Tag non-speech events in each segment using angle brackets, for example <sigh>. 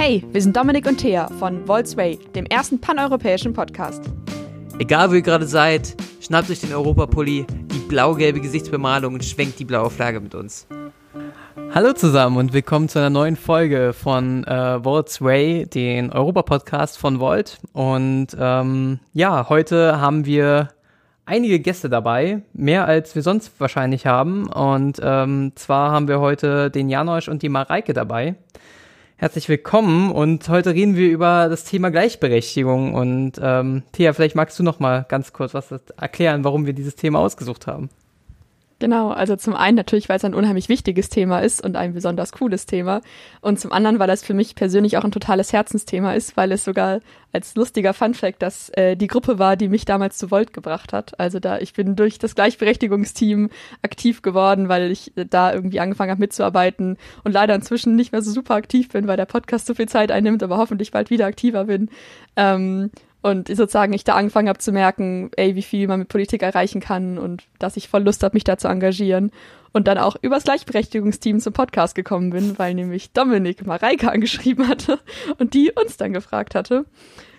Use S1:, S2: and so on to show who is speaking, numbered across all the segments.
S1: Hey, wir sind Dominik und Thea von Volksway, dem ersten paneuropäischen Podcast.
S2: Egal wo ihr gerade seid, schnappt euch den Europapulli, die blau-gelbe Gesichtsbemalung und schwenkt die blaue Flagge mit uns.
S3: Hallo zusammen und willkommen zu einer neuen Folge von äh, Volt's Way, den Europa-Podcast von Volt. Und ähm, ja, heute haben wir einige Gäste dabei, mehr als wir sonst wahrscheinlich haben. Und ähm, zwar haben wir heute den Janosch und die Mareike dabei. Herzlich willkommen und heute reden wir über das Thema Gleichberechtigung. Und ähm, Thea, vielleicht magst du noch mal ganz kurz was erklären, warum wir dieses Thema ausgesucht haben.
S1: Genau, also zum einen natürlich, weil es ein unheimlich wichtiges Thema ist und ein besonders cooles Thema. Und zum anderen, weil das für mich persönlich auch ein totales Herzensthema ist, weil es sogar als lustiger Funfact, dass äh, die Gruppe war, die mich damals zu Volt gebracht hat. Also da, ich bin durch das Gleichberechtigungsteam aktiv geworden, weil ich äh, da irgendwie angefangen habe mitzuarbeiten und leider inzwischen nicht mehr so super aktiv bin, weil der Podcast so viel Zeit einnimmt, aber hoffentlich bald wieder aktiver bin. Ähm, und sozusagen ich da angefangen habe zu merken, ey, wie viel man mit Politik erreichen kann und dass ich voll Lust habe, mich da zu engagieren. Und dann auch übers Gleichberechtigungsteam zum Podcast gekommen bin, weil nämlich Dominik Mareike angeschrieben hatte und die uns dann gefragt hatte.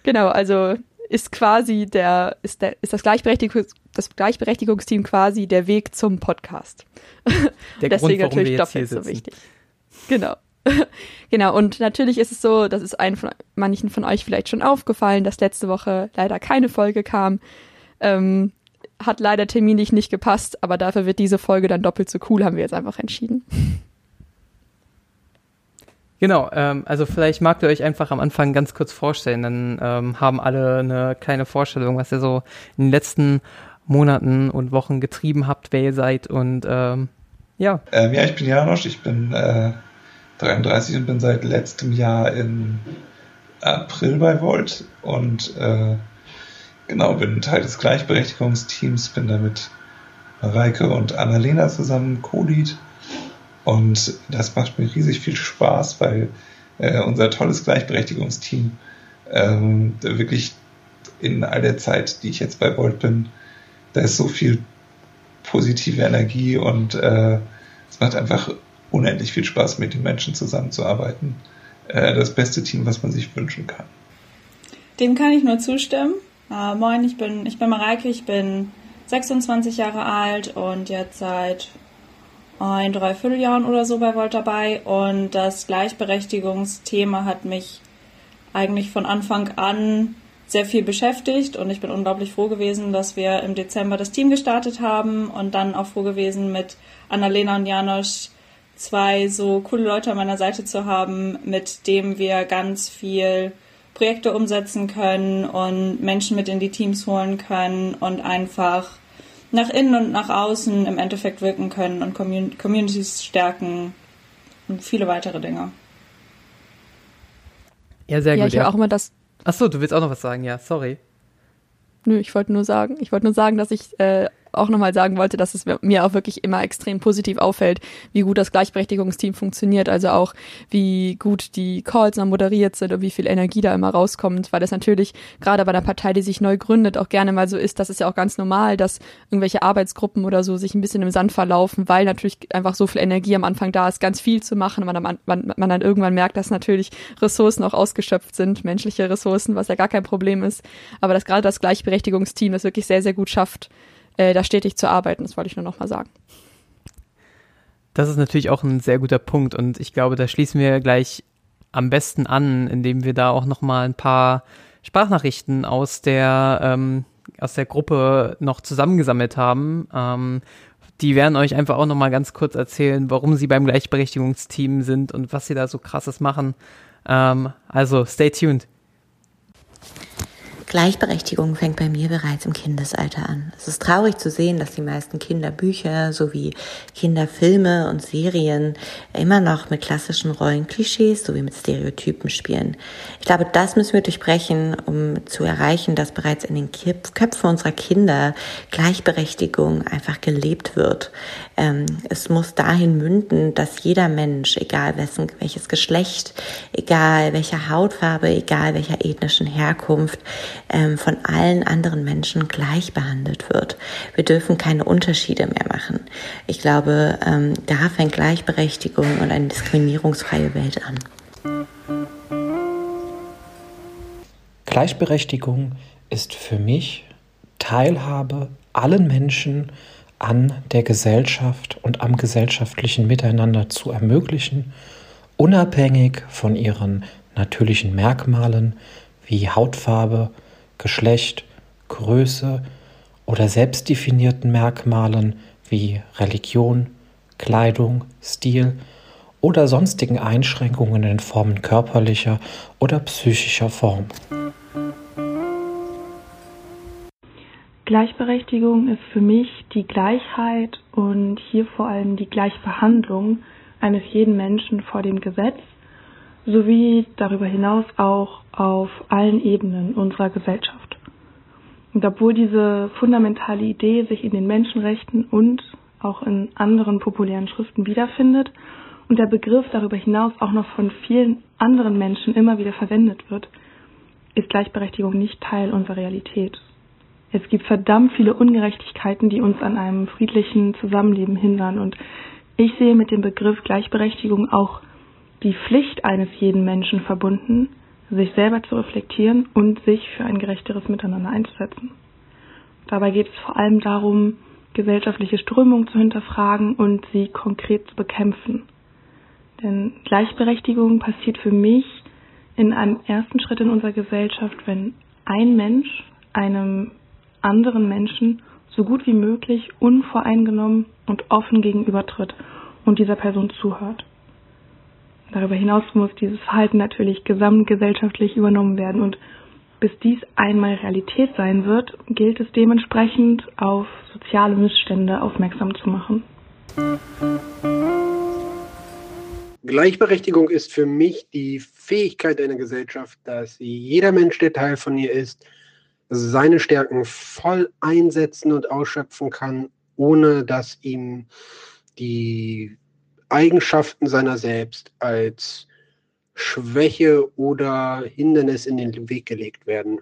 S1: Genau, also ist quasi der, ist der, ist das Gleichberechtigungs, das Gleichberechtigungsteam quasi der Weg zum Podcast.
S3: Der <laughs> Deswegen Grund, natürlich doppelt so wichtig.
S1: Genau. <laughs> genau, und natürlich ist es so, das ist ein von manchen von euch vielleicht schon aufgefallen, dass letzte Woche leider keine Folge kam. Ähm, hat leider terminlich nicht gepasst, aber dafür wird diese Folge dann doppelt so cool, haben wir jetzt einfach entschieden.
S3: Genau, ähm, also vielleicht mag ihr euch einfach am Anfang ganz kurz vorstellen, dann ähm, haben alle eine kleine Vorstellung, was ihr so in den letzten Monaten und Wochen getrieben habt, wer ihr seid und ähm, ja.
S4: Ähm, ja, ich bin Janosch, ich bin äh, 33 und bin seit letztem Jahr im April bei Volt und äh, genau, bin Teil des Gleichberechtigungsteams, bin da mit Mareike und Annalena zusammen Co-Lead und das macht mir riesig viel Spaß, weil äh, unser tolles Gleichberechtigungsteam ähm, wirklich in all der Zeit, die ich jetzt bei Volt bin, da ist so viel positive Energie und äh, es macht einfach unendlich viel Spaß, mit den Menschen zusammenzuarbeiten. Äh, das beste Team, was man sich wünschen kann.
S5: Dem kann ich nur zustimmen. Äh, moin, ich bin, ich bin Mareike, ich bin 26 Jahre alt und jetzt seit ein Dreivierteljahren oder so bei Volt dabei. Und das Gleichberechtigungsthema hat mich eigentlich von Anfang an sehr viel beschäftigt und ich bin unglaublich froh gewesen, dass wir im Dezember das Team gestartet haben und dann auch froh gewesen, mit Annalena und Janosch zwei so coole Leute an meiner Seite zu haben, mit dem wir ganz viel Projekte umsetzen können und Menschen mit in die Teams holen können und einfach nach innen und nach außen im Endeffekt wirken können und Communities stärken und viele weitere Dinge.
S3: Ja, sehr
S1: ja,
S3: gut.
S1: Ich ja, auch immer das.
S3: Achso, du willst auch noch was sagen, ja, sorry.
S1: Nö, ich wollte nur sagen, ich wollte nur sagen, dass ich äh, auch nochmal sagen wollte, dass es mir auch wirklich immer extrem positiv auffällt, wie gut das Gleichberechtigungsteam funktioniert, also auch wie gut die Calls dann moderiert sind und wie viel Energie da immer rauskommt, weil das natürlich gerade bei einer Partei, die sich neu gründet, auch gerne mal so ist, das ist ja auch ganz normal, dass irgendwelche Arbeitsgruppen oder so sich ein bisschen im Sand verlaufen, weil natürlich einfach so viel Energie am Anfang da ist, ganz viel zu machen, man, man, man dann irgendwann merkt, dass natürlich Ressourcen auch ausgeschöpft sind, menschliche Ressourcen, was ja gar kein Problem ist, aber dass gerade das Gleichberechtigungsteam das wirklich sehr, sehr gut schafft, äh, da stetig zu arbeiten. Das wollte ich nur noch mal sagen.
S3: Das ist natürlich auch ein sehr guter Punkt und ich glaube, da schließen wir gleich am besten an, indem wir da auch noch mal ein paar Sprachnachrichten aus der ähm, aus der Gruppe noch zusammengesammelt haben. Ähm, die werden euch einfach auch noch mal ganz kurz erzählen, warum sie beim Gleichberechtigungsteam sind und was sie da so krasses machen. Ähm, also stay tuned.
S6: Gleichberechtigung fängt bei mir bereits im Kindesalter an. Es ist traurig zu sehen, dass die meisten Kinderbücher sowie Kinderfilme und Serien immer noch mit klassischen Rollenklischees sowie mit Stereotypen spielen. Ich glaube, das müssen wir durchbrechen, um zu erreichen, dass bereits in den Köpfen unserer Kinder Gleichberechtigung einfach gelebt wird. Ähm, es muss dahin münden, dass jeder Mensch, egal wessen, welches Geschlecht, egal welcher Hautfarbe, egal welcher ethnischen Herkunft, ähm, von allen anderen Menschen gleich behandelt wird. Wir dürfen keine Unterschiede mehr machen. Ich glaube, ähm, da fängt Gleichberechtigung und eine diskriminierungsfreie Welt an.
S7: Gleichberechtigung ist für mich Teilhabe allen Menschen an der Gesellschaft und am gesellschaftlichen Miteinander zu ermöglichen, unabhängig von ihren natürlichen Merkmalen wie Hautfarbe, Geschlecht, Größe oder selbstdefinierten Merkmalen wie Religion, Kleidung, Stil oder sonstigen Einschränkungen in Formen körperlicher oder psychischer Form.
S8: Gleichberechtigung ist für mich die Gleichheit und hier vor allem die Gleichbehandlung eines jeden Menschen vor dem Gesetz sowie darüber hinaus auch auf allen Ebenen unserer Gesellschaft. Und obwohl diese fundamentale Idee sich in den Menschenrechten und auch in anderen populären Schriften wiederfindet und der Begriff darüber hinaus auch noch von vielen anderen Menschen immer wieder verwendet wird, ist Gleichberechtigung nicht Teil unserer Realität. Es gibt verdammt viele Ungerechtigkeiten, die uns an einem friedlichen Zusammenleben hindern und ich sehe mit dem Begriff Gleichberechtigung auch die Pflicht eines jeden Menschen verbunden, sich selber zu reflektieren und sich für ein gerechteres Miteinander einzusetzen. Dabei geht es vor allem darum, gesellschaftliche Strömungen zu hinterfragen und sie konkret zu bekämpfen. Denn Gleichberechtigung passiert für mich in einem ersten Schritt in unserer Gesellschaft, wenn ein Mensch einem anderen Menschen so gut wie möglich unvoreingenommen und offen gegenübertritt und dieser Person zuhört. Darüber hinaus muss dieses Verhalten natürlich gesamtgesellschaftlich übernommen werden und bis dies einmal Realität sein wird, gilt es dementsprechend auf soziale Missstände aufmerksam zu machen.
S9: Gleichberechtigung ist für mich die Fähigkeit einer Gesellschaft, dass jeder Mensch, der Teil von ihr ist, seine Stärken voll einsetzen und ausschöpfen kann, ohne dass ihm die Eigenschaften seiner selbst als Schwäche oder Hindernis in den Weg gelegt werden.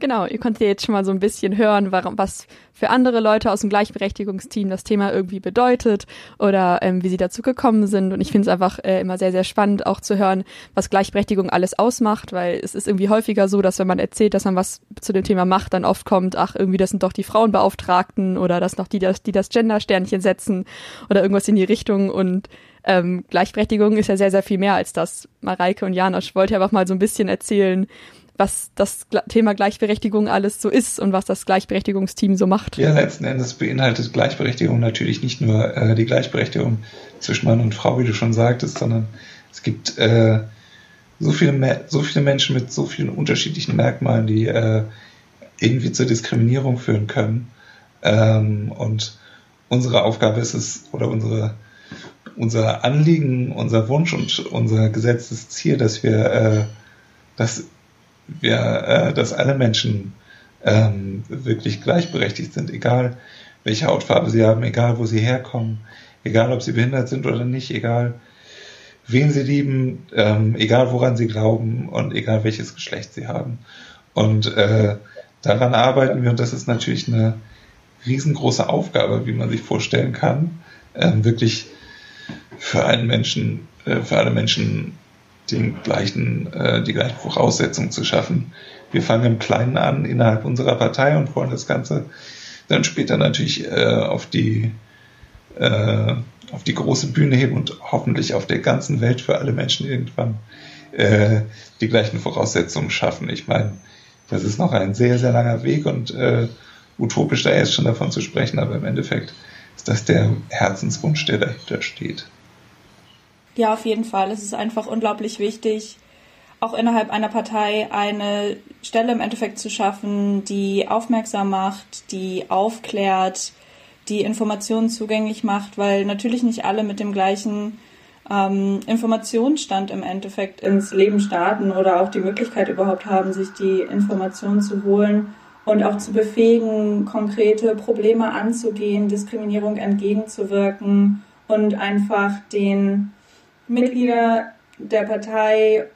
S1: Genau, ihr konntet jetzt schon mal so ein bisschen hören, warum, was für andere Leute aus dem Gleichberechtigungsteam das Thema irgendwie bedeutet oder ähm, wie sie dazu gekommen sind. Und ich finde es einfach äh, immer sehr, sehr spannend, auch zu hören, was Gleichberechtigung alles ausmacht, weil es ist irgendwie häufiger so, dass wenn man erzählt, dass man was zu dem Thema macht, dann oft kommt, ach, irgendwie das sind doch die Frauenbeauftragten oder das noch die, das, die das Gender-Sternchen setzen oder irgendwas in die Richtung. Und ähm, Gleichberechtigung ist ja sehr, sehr viel mehr als das. Mareike und Janosch wollte einfach mal so ein bisschen erzählen, was das Thema Gleichberechtigung alles so ist und was das Gleichberechtigungsteam so macht.
S4: Ja, letzten Endes beinhaltet Gleichberechtigung natürlich nicht nur äh, die Gleichberechtigung zwischen Mann und Frau, wie du schon sagtest, sondern es gibt äh, so, viele, so viele Menschen mit so vielen unterschiedlichen Merkmalen, die äh, irgendwie zur Diskriminierung führen können. Ähm, und unsere Aufgabe ist es, oder unsere, unser Anliegen, unser Wunsch und unser gesetztes Ziel, dass wir äh, das wir, äh, dass alle Menschen ähm, wirklich gleichberechtigt sind, egal welche Hautfarbe sie haben, egal wo sie herkommen, egal ob sie behindert sind oder nicht, egal wen sie lieben, ähm, egal woran sie glauben und egal welches Geschlecht sie haben. Und äh, daran arbeiten wir und das ist natürlich eine riesengroße Aufgabe, wie man sich vorstellen kann, ähm, wirklich für einen Menschen, äh, für alle Menschen den gleichen, äh, die gleichen Voraussetzungen zu schaffen. Wir fangen im Kleinen an innerhalb unserer Partei und wollen das Ganze dann später natürlich äh, auf die äh, auf die große Bühne heben und hoffentlich auf der ganzen Welt für alle Menschen irgendwann äh, die gleichen Voraussetzungen schaffen. Ich meine, das ist noch ein sehr, sehr langer Weg und äh, utopisch da jetzt schon davon zu sprechen, aber im Endeffekt ist das der Herzenswunsch, der dahinter steht.
S5: Ja, auf jeden Fall. Es ist einfach unglaublich wichtig, auch innerhalb einer Partei eine Stelle im Endeffekt zu schaffen, die aufmerksam macht, die aufklärt, die Informationen zugänglich macht, weil natürlich nicht alle mit dem gleichen ähm, Informationsstand im Endeffekt ins Leben starten oder auch die Möglichkeit überhaupt haben, sich die Informationen zu holen und auch zu befähigen, konkrete Probleme anzugehen, Diskriminierung entgegenzuwirken und einfach den Mitglieder der Partei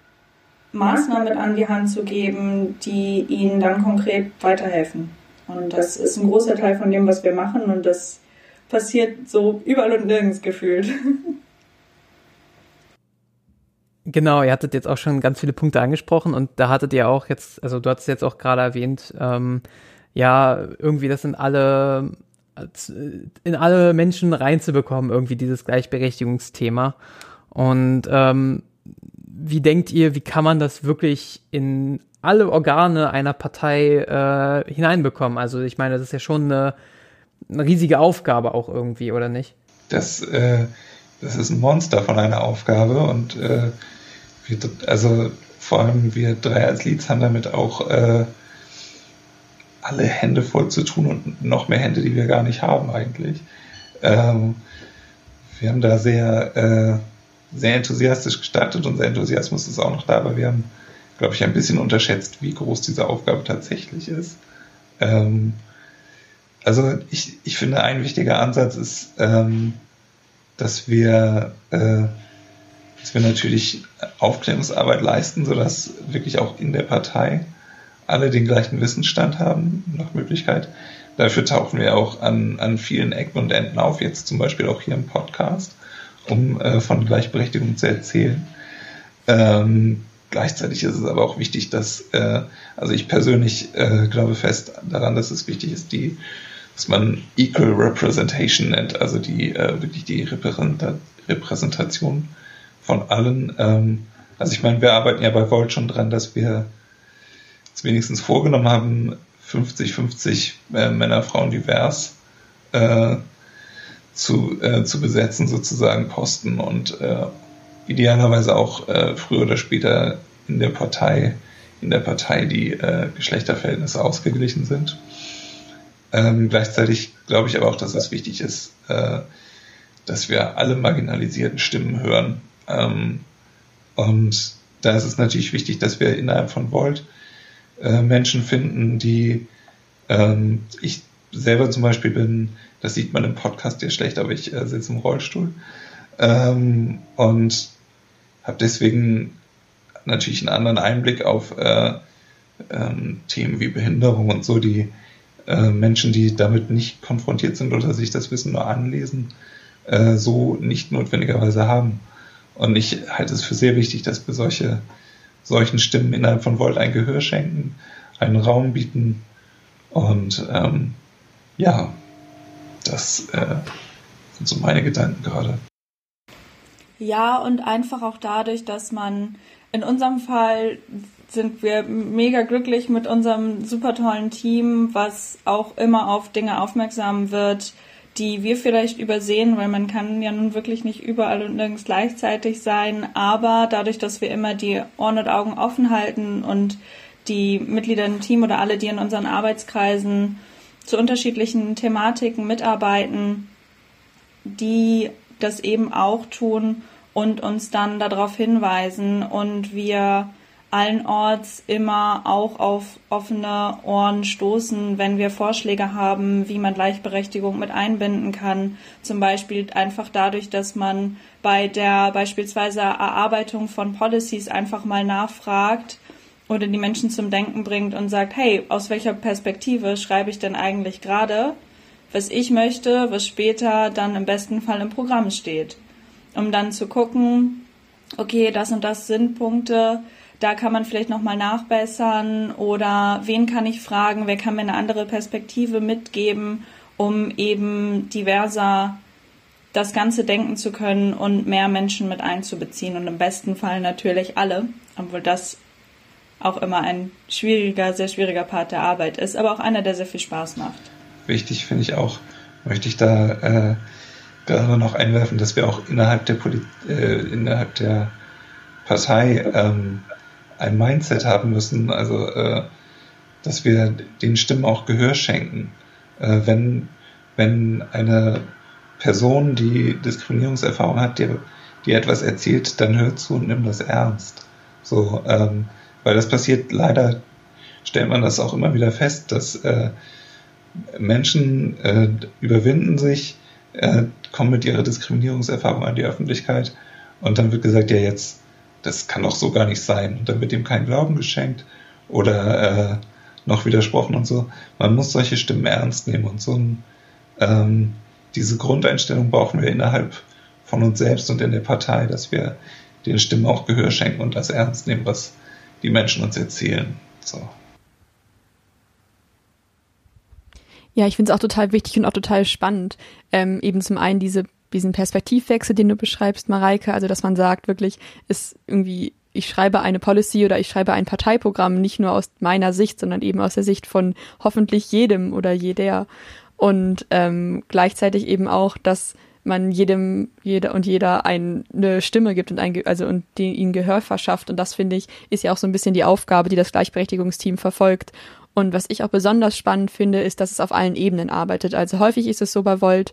S5: Maßnahmen an die Hand zu geben, die ihnen dann konkret weiterhelfen. Und das ist ein großer Teil von dem, was wir machen und das passiert so überall und nirgends gefühlt. <laughs>
S3: Genau, ihr hattet jetzt auch schon ganz viele Punkte angesprochen und da hattet ihr auch jetzt, also du hattest jetzt auch gerade erwähnt, ähm, ja, irgendwie das in alle, in alle Menschen reinzubekommen, irgendwie dieses Gleichberechtigungsthema. Und ähm, wie denkt ihr, wie kann man das wirklich in alle Organe einer Partei äh, hineinbekommen? Also ich meine, das ist ja schon eine, eine riesige Aufgabe auch irgendwie, oder nicht?
S4: Das, äh, das ist ein Monster von einer Aufgabe und äh, wir, also vor allem wir drei als Leads haben damit auch äh, alle Hände voll zu tun und noch mehr Hände, die wir gar nicht haben eigentlich. Ähm, wir haben da sehr, äh, sehr enthusiastisch gestartet. Unser Enthusiasmus ist auch noch da, aber wir haben, glaube ich, ein bisschen unterschätzt, wie groß diese Aufgabe tatsächlich ist. Ähm, also ich, ich finde, ein wichtiger Ansatz ist, ähm, dass wir, äh, dass wir natürlich Aufklärungsarbeit leisten, sodass wirklich auch in der Partei alle den gleichen Wissensstand haben, nach Möglichkeit. Dafür tauchen wir auch an, an vielen Ecken und Enden auf, jetzt zum Beispiel auch hier im Podcast, um äh, von Gleichberechtigung zu erzählen. Ähm, gleichzeitig ist es aber auch wichtig, dass, äh, also ich persönlich äh, glaube fest daran, dass es wichtig ist, die, was man Equal Representation nennt, also die äh, wirklich die Repräsenta Repräsentation von allen. Ähm, also ich meine, wir arbeiten ja bei Volt schon dran, dass wir es wenigstens vorgenommen haben, 50-50 äh, Männer, Frauen divers äh, zu, äh, zu besetzen, sozusagen Posten und äh, idealerweise auch äh, früher oder später in der Partei, in der Partei die äh, Geschlechterverhältnisse ausgeglichen sind. Ähm, gleichzeitig glaube ich aber auch, dass es wichtig ist, äh, dass wir alle marginalisierten Stimmen hören. Ähm, und da ist es natürlich wichtig, dass wir innerhalb von Volt äh, Menschen finden, die ähm, ich selber zum Beispiel bin, das sieht man im Podcast ja schlecht, aber ich äh, sitze im Rollstuhl ähm, und habe deswegen natürlich einen anderen Einblick auf äh, ähm, Themen wie Behinderung und so, die äh, Menschen, die damit nicht konfrontiert sind oder sich das Wissen nur anlesen, äh, so nicht notwendigerweise haben. Und ich halte es für sehr wichtig, dass wir solche solchen Stimmen innerhalb von Volt ein Gehör schenken, einen Raum bieten. Und ähm, ja, das äh, sind so meine Gedanken gerade.
S5: Ja, und einfach auch dadurch, dass man in unserem Fall sind wir mega glücklich mit unserem super tollen Team, was auch immer auf Dinge aufmerksam wird, die wir vielleicht übersehen, weil man kann ja nun wirklich nicht überall und nirgends gleichzeitig sein. Aber dadurch, dass wir immer die Ohren und Augen offen halten und die Mitglieder im Team oder alle, die in unseren Arbeitskreisen zu unterschiedlichen Thematiken mitarbeiten, die das eben auch tun und uns dann darauf hinweisen und wir allenorts immer auch auf offene Ohren stoßen, wenn wir Vorschläge haben, wie man Gleichberechtigung mit einbinden kann. Zum Beispiel einfach dadurch, dass man bei der beispielsweise Erarbeitung von Policies einfach mal nachfragt oder die Menschen zum Denken bringt und sagt, hey, aus welcher Perspektive schreibe ich denn eigentlich gerade, was ich möchte, was später dann im besten Fall im Programm steht. Um dann zu gucken, okay, das und das sind Punkte, da kann man vielleicht nochmal nachbessern oder wen kann ich fragen, wer kann mir eine andere Perspektive mitgeben, um eben diverser das Ganze denken zu können und mehr Menschen mit einzubeziehen und im besten Fall natürlich alle, obwohl das auch immer ein schwieriger, sehr schwieriger Part der Arbeit ist, aber auch einer, der sehr viel Spaß macht.
S4: Wichtig finde ich auch, möchte ich da äh, gerade noch einwerfen, dass wir auch innerhalb der, Poli äh, innerhalb der Partei ähm, ein Mindset haben müssen, also äh, dass wir den Stimmen auch Gehör schenken. Äh, wenn, wenn eine Person, die Diskriminierungserfahrung hat, dir, dir etwas erzählt, dann hör zu und nimm das ernst. So, ähm, weil das passiert leider, stellt man das auch immer wieder fest, dass äh, Menschen äh, überwinden sich, äh, kommen mit ihrer Diskriminierungserfahrung an die Öffentlichkeit und dann wird gesagt, ja jetzt das kann doch so gar nicht sein. Und dann wird ihm kein Glauben geschenkt oder äh, noch widersprochen und so. Man muss solche Stimmen ernst nehmen und so ein, ähm, diese Grundeinstellung brauchen wir innerhalb von uns selbst und in der Partei, dass wir den Stimmen auch Gehör schenken und das ernst nehmen, was die Menschen uns erzählen. So.
S1: Ja, ich finde es auch total wichtig und auch total spannend. Ähm, eben zum einen diese, diesen Perspektivwechsel, den du beschreibst, Mareike, also dass man sagt, wirklich, ist irgendwie, ich schreibe eine Policy oder ich schreibe ein Parteiprogramm nicht nur aus meiner Sicht, sondern eben aus der Sicht von hoffentlich jedem oder jeder. Und ähm, gleichzeitig eben auch, dass man jedem, jeder und jeder eine Stimme gibt und ein, also und die, ihnen Gehör verschafft. Und das finde ich, ist ja auch so ein bisschen die Aufgabe, die das Gleichberechtigungsteam verfolgt. Und was ich auch besonders spannend finde, ist, dass es auf allen Ebenen arbeitet. Also häufig ist es so bei Volt,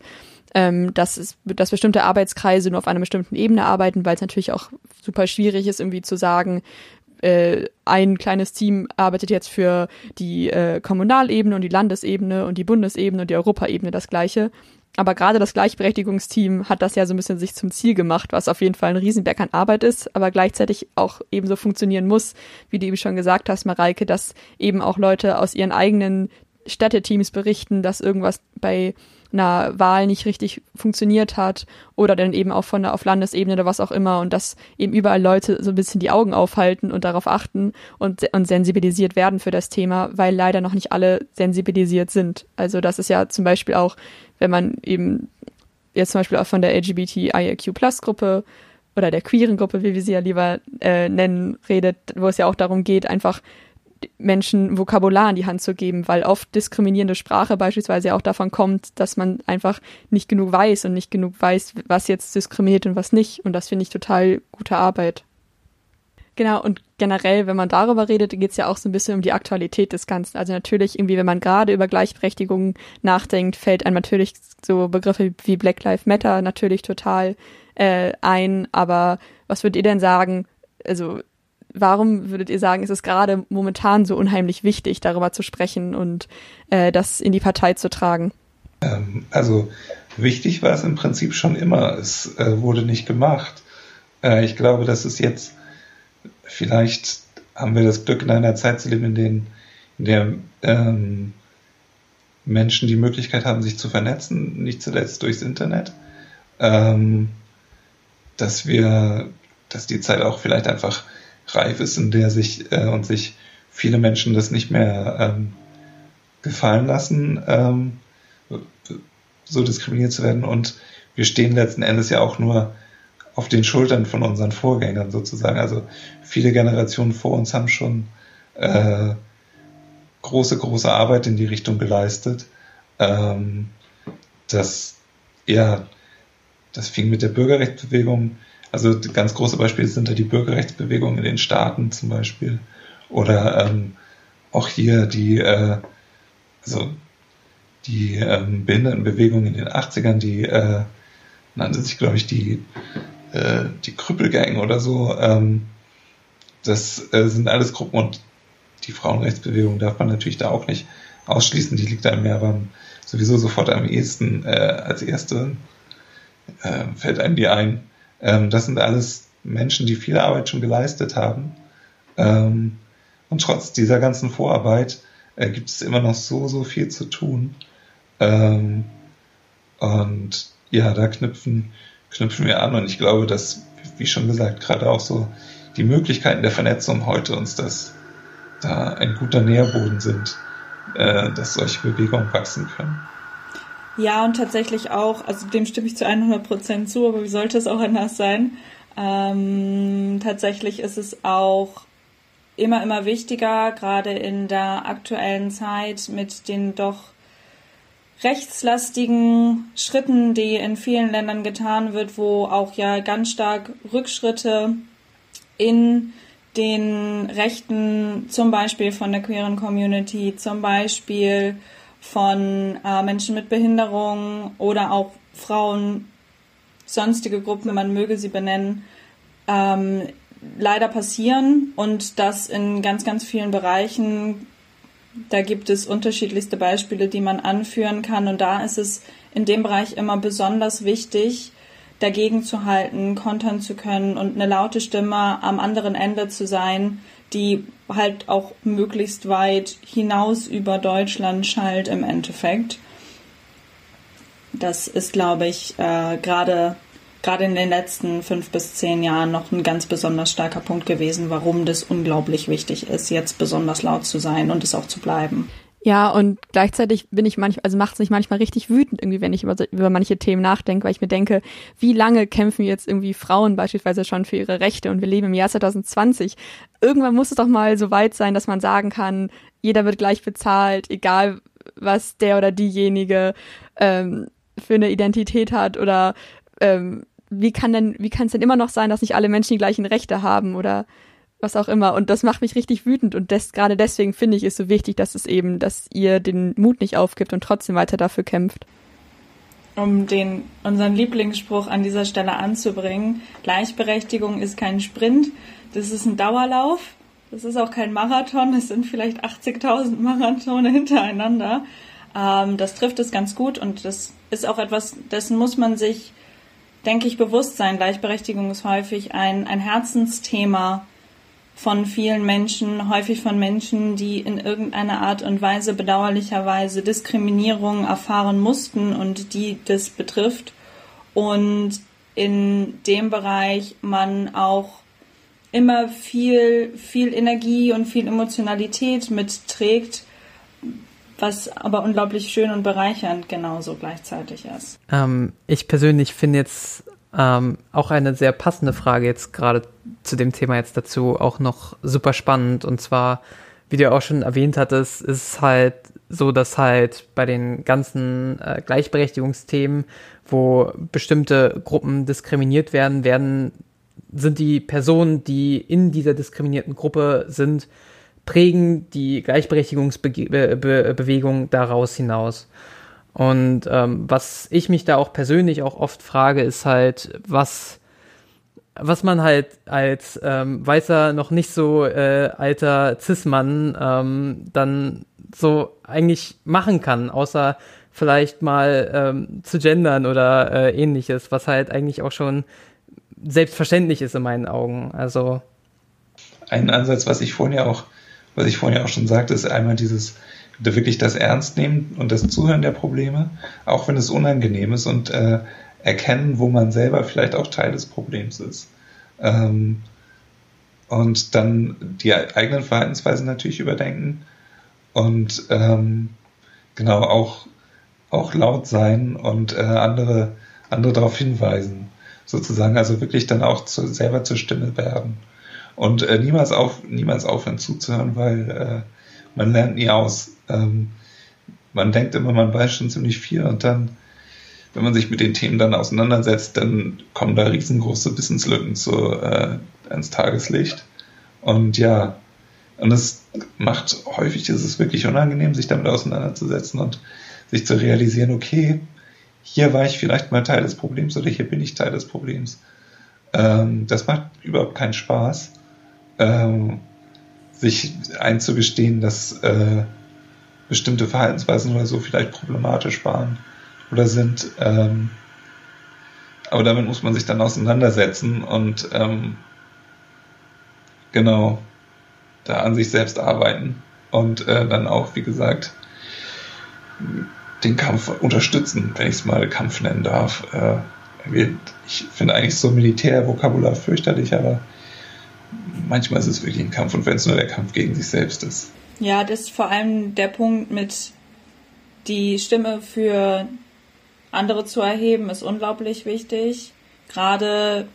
S1: ähm, dass, es, dass bestimmte Arbeitskreise nur auf einer bestimmten Ebene arbeiten, weil es natürlich auch super schwierig ist, irgendwie zu sagen, äh, ein kleines Team arbeitet jetzt für die äh, Kommunalebene und die Landesebene und die Bundesebene und die Europaebene das gleiche. Aber gerade das Gleichberechtigungsteam hat das ja so ein bisschen sich zum Ziel gemacht, was auf jeden Fall ein Riesenberg an Arbeit ist, aber gleichzeitig auch ebenso funktionieren muss, wie du eben schon gesagt hast, Mareike, dass eben auch Leute aus ihren eigenen Städteteams berichten, dass irgendwas bei einer Wahl nicht richtig funktioniert hat oder dann eben auch von der auf Landesebene oder was auch immer und dass eben überall Leute so ein bisschen die Augen aufhalten und darauf achten und, und sensibilisiert werden für das Thema, weil leider noch nicht alle sensibilisiert sind. Also das ist ja zum Beispiel auch, wenn man eben jetzt zum Beispiel auch von der LGBTIQ Plus Gruppe oder der queeren Gruppe, wie wir sie ja lieber äh, nennen, redet, wo es ja auch darum geht, einfach Menschen Vokabular in die Hand zu geben, weil oft diskriminierende Sprache beispielsweise auch davon kommt, dass man einfach nicht genug weiß und nicht genug weiß, was jetzt diskriminiert und was nicht. Und das finde ich total gute Arbeit. Genau, und generell, wenn man darüber redet, geht es ja auch so ein bisschen um die Aktualität des Ganzen. Also natürlich irgendwie, wenn man gerade über Gleichberechtigung nachdenkt, fällt einem natürlich so Begriffe wie Black Lives Matter natürlich total äh, ein. Aber was würdet ihr denn sagen? Also warum würdet ihr sagen, ist es gerade momentan so unheimlich wichtig, darüber zu sprechen und äh, das in die Partei zu tragen?
S4: Ähm, also wichtig war es im Prinzip schon immer. Es äh, wurde nicht gemacht. Äh, ich glaube, dass es jetzt vielleicht haben wir das Glück, in einer Zeit zu leben, in, denen, in der ähm, Menschen die Möglichkeit haben, sich zu vernetzen, nicht zuletzt durchs Internet. Ähm, dass wir, dass die Zeit auch vielleicht einfach reif ist, in der sich äh, und sich viele Menschen das nicht mehr ähm, gefallen lassen, ähm, so diskriminiert zu werden. Und wir stehen letzten Endes ja auch nur auf den Schultern von unseren Vorgängern sozusagen. Also viele Generationen vor uns haben schon äh, große, große Arbeit in die Richtung geleistet. Ähm, das, ja, das fing mit der Bürgerrechtsbewegung also ganz große Beispiele sind da die Bürgerrechtsbewegung in den Staaten zum Beispiel. Oder ähm, auch hier die, äh, also die ähm, Behindertenbewegung in den 80ern, die äh, nannte sich, glaube ich, die, äh, die Krüppelgang oder so. Ähm, das äh, sind alles Gruppen und die Frauenrechtsbewegung darf man natürlich da auch nicht ausschließen. Die liegt einem ja aber sowieso sofort am ehesten äh, als erste äh, fällt einem die ein. Ähm, das sind alles Menschen, die viel Arbeit schon geleistet haben. Ähm, und trotz dieser ganzen Vorarbeit äh, gibt es immer noch so, so viel zu tun. Ähm, und ja, da knüpfen, knüpfen wir an. Und ich glaube, dass, wie schon gesagt, gerade auch so die Möglichkeiten der Vernetzung heute uns das da ein guter Nährboden sind, äh, dass solche Bewegungen wachsen können.
S5: Ja, und tatsächlich auch, also dem stimme ich zu 100 Prozent zu, aber wie sollte es auch anders sein? Ähm, tatsächlich ist es auch immer, immer wichtiger, gerade in der aktuellen Zeit mit den doch rechtslastigen Schritten, die in vielen Ländern getan wird, wo auch ja ganz stark Rückschritte in den Rechten zum Beispiel von der queeren Community, zum Beispiel von äh, Menschen mit Behinderung oder auch Frauen, sonstige Gruppen, man möge sie benennen, ähm, leider passieren und das in ganz, ganz vielen Bereichen. Da gibt es unterschiedlichste Beispiele, die man anführen kann und da ist es in dem Bereich immer besonders wichtig, dagegen zu halten, kontern zu können und eine laute Stimme am anderen Ende zu sein, die halt auch möglichst weit hinaus über Deutschland schallt im Endeffekt. Das ist, glaube ich, äh, gerade gerade in den letzten fünf bis zehn Jahren noch ein ganz besonders starker Punkt gewesen, warum das unglaublich wichtig ist, jetzt besonders laut zu sein und es auch zu bleiben.
S1: Ja, und gleichzeitig bin ich manchmal, also macht es mich manchmal richtig wütend, irgendwie, wenn ich über, über manche Themen nachdenke, weil ich mir denke, wie lange kämpfen jetzt irgendwie Frauen beispielsweise schon für ihre Rechte und wir leben im Jahr 2020. Irgendwann muss es doch mal so weit sein, dass man sagen kann, jeder wird gleich bezahlt, egal was der oder diejenige ähm, für eine Identität hat oder ähm, wie kann denn, wie kann es denn immer noch sein, dass nicht alle Menschen die gleichen Rechte haben oder was auch immer. Und das macht mich richtig wütend. Und des, gerade deswegen finde ich es so wichtig, dass es eben, dass ihr den Mut nicht aufgibt und trotzdem weiter dafür kämpft.
S5: Um den, unseren Lieblingsspruch an dieser Stelle anzubringen, Gleichberechtigung ist kein Sprint, das ist ein Dauerlauf. Das ist auch kein Marathon, es sind vielleicht 80.000 Marathone <laughs> hintereinander. Ähm, das trifft es ganz gut und das ist auch etwas, dessen muss man sich, denke ich, bewusst sein. Gleichberechtigung ist häufig ein, ein Herzensthema von vielen Menschen, häufig von Menschen, die in irgendeiner Art und Weise bedauerlicherweise Diskriminierung erfahren mussten und die das betrifft. Und in dem Bereich man auch immer viel, viel Energie und viel Emotionalität mitträgt, was aber unglaublich schön und bereichernd genauso gleichzeitig ist.
S3: Ähm, ich persönlich finde jetzt ähm, auch eine sehr passende Frage jetzt gerade zu dem Thema jetzt dazu auch noch super spannend. Und zwar, wie du auch schon erwähnt hattest, ist es halt so, dass halt bei den ganzen äh, Gleichberechtigungsthemen, wo bestimmte Gruppen diskriminiert werden, werden, sind die Personen, die in dieser diskriminierten Gruppe sind, prägen die Gleichberechtigungsbewegung daraus hinaus. Und ähm, was ich mich da auch persönlich auch oft frage, ist halt, was, was man halt als ähm, weißer, noch nicht so äh, alter Cis-Mann ähm, dann so eigentlich machen kann, außer vielleicht mal ähm, zu gendern oder äh, ähnliches, was halt eigentlich auch schon selbstverständlich ist in meinen Augen. Also
S4: ein Ansatz, was ich vorhin ja auch, was ich vorhin ja auch schon sagte, ist einmal dieses wirklich das Ernst nehmen und das Zuhören der Probleme, auch wenn es unangenehm ist und äh, erkennen, wo man selber vielleicht auch Teil des Problems ist. Ähm, und dann die eigenen Verhaltensweisen natürlich überdenken und ähm, genau auch, auch laut sein und äh, andere, andere darauf hinweisen, sozusagen, also wirklich dann auch zu, selber zur Stimme werden. Und äh, niemals, auf, niemals aufhören zuzuhören, weil äh, man lernt nie aus. Ähm, man denkt immer, man weiß schon ziemlich viel und dann, wenn man sich mit den Themen dann auseinandersetzt, dann kommen da riesengroße Wissenslücken zu, äh, ans Tageslicht. Und ja, und es macht häufig ist es wirklich unangenehm, sich damit auseinanderzusetzen und sich zu realisieren, okay, hier war ich vielleicht mal Teil des Problems oder hier bin ich Teil des Problems. Ähm, das macht überhaupt keinen Spaß, ähm, sich einzugestehen, dass äh, bestimmte Verhaltensweisen oder so vielleicht problematisch waren oder sind. Ähm, aber damit muss man sich dann auseinandersetzen und ähm, genau da an sich selbst arbeiten und äh, dann auch, wie gesagt, den Kampf unterstützen, wenn ich es mal Kampf nennen darf. Äh, ich finde eigentlich so Militärvokabular fürchterlich, aber manchmal ist es wirklich ein Kampf und wenn es nur der Kampf gegen sich selbst ist.
S5: Ja, das ist vor allem der Punkt mit die Stimme für andere zu erheben, ist unglaublich wichtig. Gerade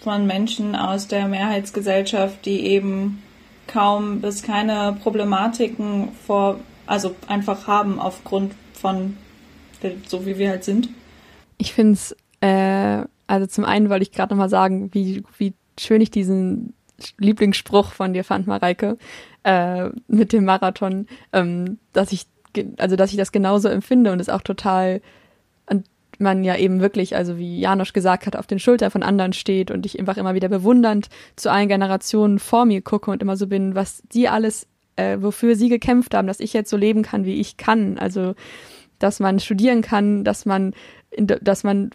S5: von Menschen aus der Mehrheitsgesellschaft, die eben kaum bis keine Problematiken vor, also einfach haben aufgrund von so wie wir halt sind.
S1: Ich finde es, äh, also zum einen wollte ich gerade nochmal sagen, wie, wie schön ich diesen Lieblingsspruch von dir fand, Mareike, äh, mit dem Marathon, ähm, dass ich, also dass ich das genauso empfinde und es auch total und man ja eben wirklich, also wie Janosch gesagt hat, auf den Schultern von anderen steht und ich einfach immer wieder bewundernd zu allen Generationen vor mir gucke und immer so bin, was die alles, äh, wofür sie gekämpft haben, dass ich jetzt so leben kann, wie ich kann. Also dass man studieren kann, dass man, dass man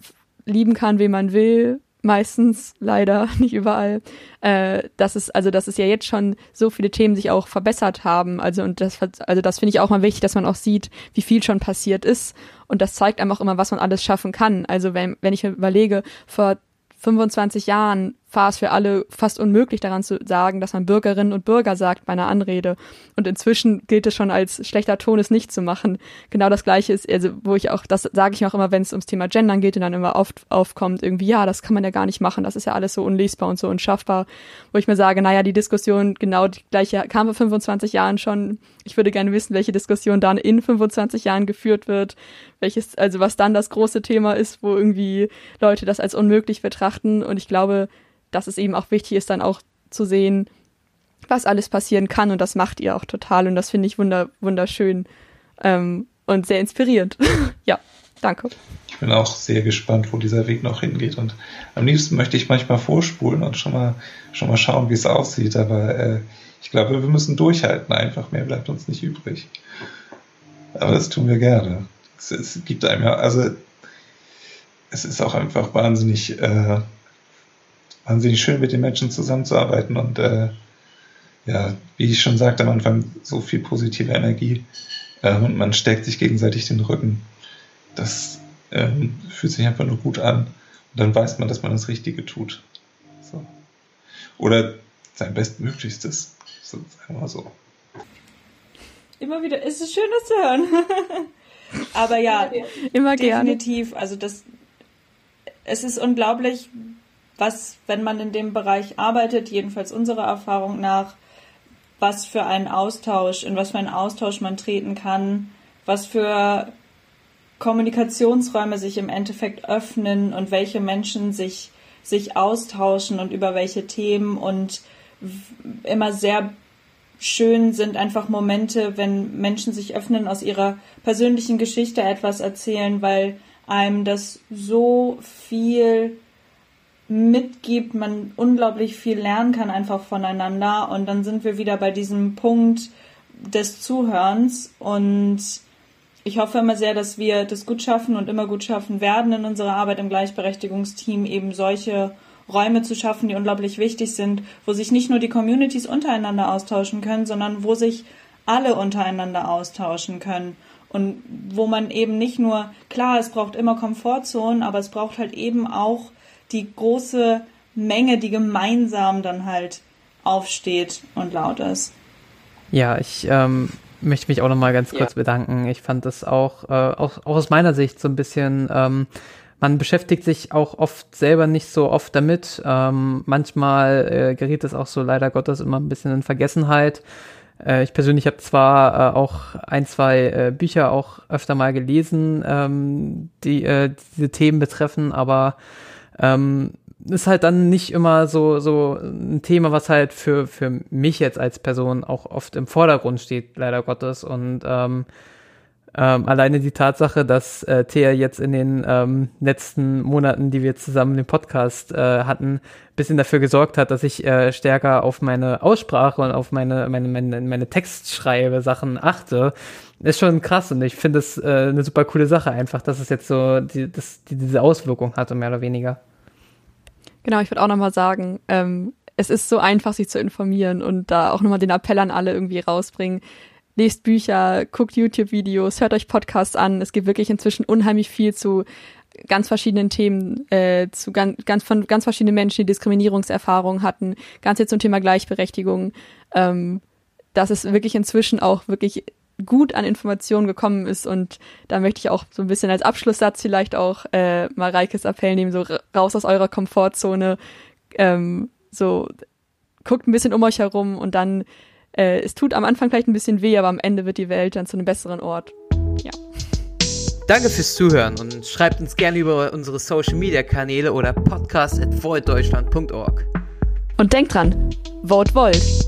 S1: lieben kann, wen man will, meistens leider <laughs> nicht überall, äh, dass es also dass es ja jetzt schon so viele Themen sich auch verbessert haben. Also und das also das finde ich auch mal wichtig, dass man auch sieht, wie viel schon passiert ist und das zeigt einem auch immer, was man alles schaffen kann. Also wenn wenn ich mir überlege, vor 25 Jahren war es für alle fast unmöglich daran zu sagen, dass man Bürgerinnen und Bürger sagt bei einer Anrede. Und inzwischen gilt es schon als schlechter Ton, es nicht zu machen. Genau das Gleiche ist, also wo ich auch, das sage ich auch immer, wenn es ums Thema Gendern geht und dann immer oft aufkommt, irgendwie, ja, das kann man ja gar nicht machen, das ist ja alles so unlesbar und so unschaffbar. Wo ich mir sage, naja, die Diskussion, genau die gleiche kam vor 25 Jahren schon. Ich würde gerne wissen, welche Diskussion dann in 25 Jahren geführt wird, welches, also was dann das große Thema ist, wo irgendwie Leute das als unmöglich betrachten. Und ich glaube, dass es eben auch wichtig ist, dann auch zu sehen, was alles passieren kann. Und das macht ihr auch total. Und das finde ich wunder, wunderschön ähm, und sehr inspirierend. <laughs> ja, danke.
S4: Ich bin auch sehr gespannt, wo dieser Weg noch hingeht. Und am liebsten möchte ich manchmal vorspulen und schon mal, schon mal schauen, wie es aussieht. Aber äh, ich glaube, wir müssen durchhalten. Einfach mehr bleibt uns nicht übrig. Aber das tun wir gerne. Es, es gibt einem ja, also es ist auch einfach wahnsinnig äh, wahnsinnig schön, mit den Menschen zusammenzuarbeiten und äh, ja, wie ich schon sagte am Anfang, so viel positive Energie äh, und man steckt sich gegenseitig den Rücken. Das ähm, fühlt sich einfach nur gut an und dann weiß man, dass man das Richtige tut. So. Oder sein Bestmöglichstes, so, sagen wir mal so.
S5: Immer wieder, es ist schön, das zu hören. <laughs> Aber ja,
S1: immer
S5: definitiv.
S1: Gerne.
S5: Also das, es ist unglaublich, was, wenn man in dem Bereich arbeitet, jedenfalls unserer Erfahrung nach, was für einen Austausch, in was für einen Austausch man treten kann, was für Kommunikationsräume sich im Endeffekt öffnen und welche Menschen sich, sich austauschen und über welche Themen. Und immer sehr schön sind einfach Momente, wenn Menschen sich öffnen, aus ihrer persönlichen Geschichte etwas erzählen, weil einem das so viel mitgibt, man unglaublich viel lernen kann einfach voneinander. Und dann sind wir wieder bei diesem Punkt des Zuhörens. Und ich hoffe immer sehr, dass wir das gut schaffen und immer gut schaffen werden in unserer Arbeit im Gleichberechtigungsteam eben solche Räume zu schaffen, die unglaublich wichtig sind, wo sich nicht nur die Communities untereinander austauschen können, sondern wo sich alle untereinander austauschen können. Und wo man eben nicht nur, klar, es braucht immer Komfortzonen, aber es braucht halt eben auch die große Menge, die gemeinsam dann halt aufsteht und laut ist.
S3: Ja, ich ähm, möchte mich auch nochmal ganz kurz ja. bedanken. Ich fand das auch, äh, auch, auch aus meiner Sicht so ein bisschen, ähm, man beschäftigt sich auch oft selber nicht so oft damit. Ähm, manchmal äh, gerät es auch so leider Gottes immer ein bisschen in Vergessenheit. Äh, ich persönlich habe zwar äh, auch ein, zwei äh, Bücher auch öfter mal gelesen, ähm, die äh, diese Themen betreffen, aber ähm, ist halt dann nicht immer so, so ein Thema, was halt für, für mich jetzt als Person auch oft im Vordergrund steht, leider Gottes. Und ähm, ähm, alleine die Tatsache, dass äh, Thea jetzt in den ähm, letzten Monaten, die wir zusammen den Podcast äh, hatten, bisschen dafür gesorgt hat, dass ich äh, stärker auf meine Aussprache und auf meine, meine, meine, meine Textschreibe Sachen achte, ist schon krass und ich finde es äh, eine super coole Sache einfach, dass es jetzt so die, das, die, diese Auswirkung hatte, mehr oder weniger.
S1: Genau, ich würde auch nochmal sagen, ähm, es ist so einfach, sich zu informieren und da auch nochmal den Appell an alle irgendwie rausbringen. Lest Bücher, guckt YouTube-Videos, hört euch Podcasts an. Es gibt wirklich inzwischen unheimlich viel zu ganz verschiedenen Themen, äh, zu ganz, ganz von ganz verschiedenen Menschen, die Diskriminierungserfahrungen hatten, ganz jetzt zum Thema Gleichberechtigung. Ähm, dass es wirklich inzwischen auch wirklich gut an Informationen gekommen ist und da möchte ich auch so ein bisschen als Abschlusssatz vielleicht auch äh, Mareikes Appell nehmen, so raus aus eurer Komfortzone, ähm, so guckt ein bisschen um euch herum und dann äh, es tut am Anfang vielleicht ein bisschen weh, aber am Ende wird die Welt dann zu einem besseren Ort. Ja.
S2: Danke fürs Zuhören und schreibt uns gerne über unsere Social Media Kanäle oder podcast at Und denkt dran, vote Volt.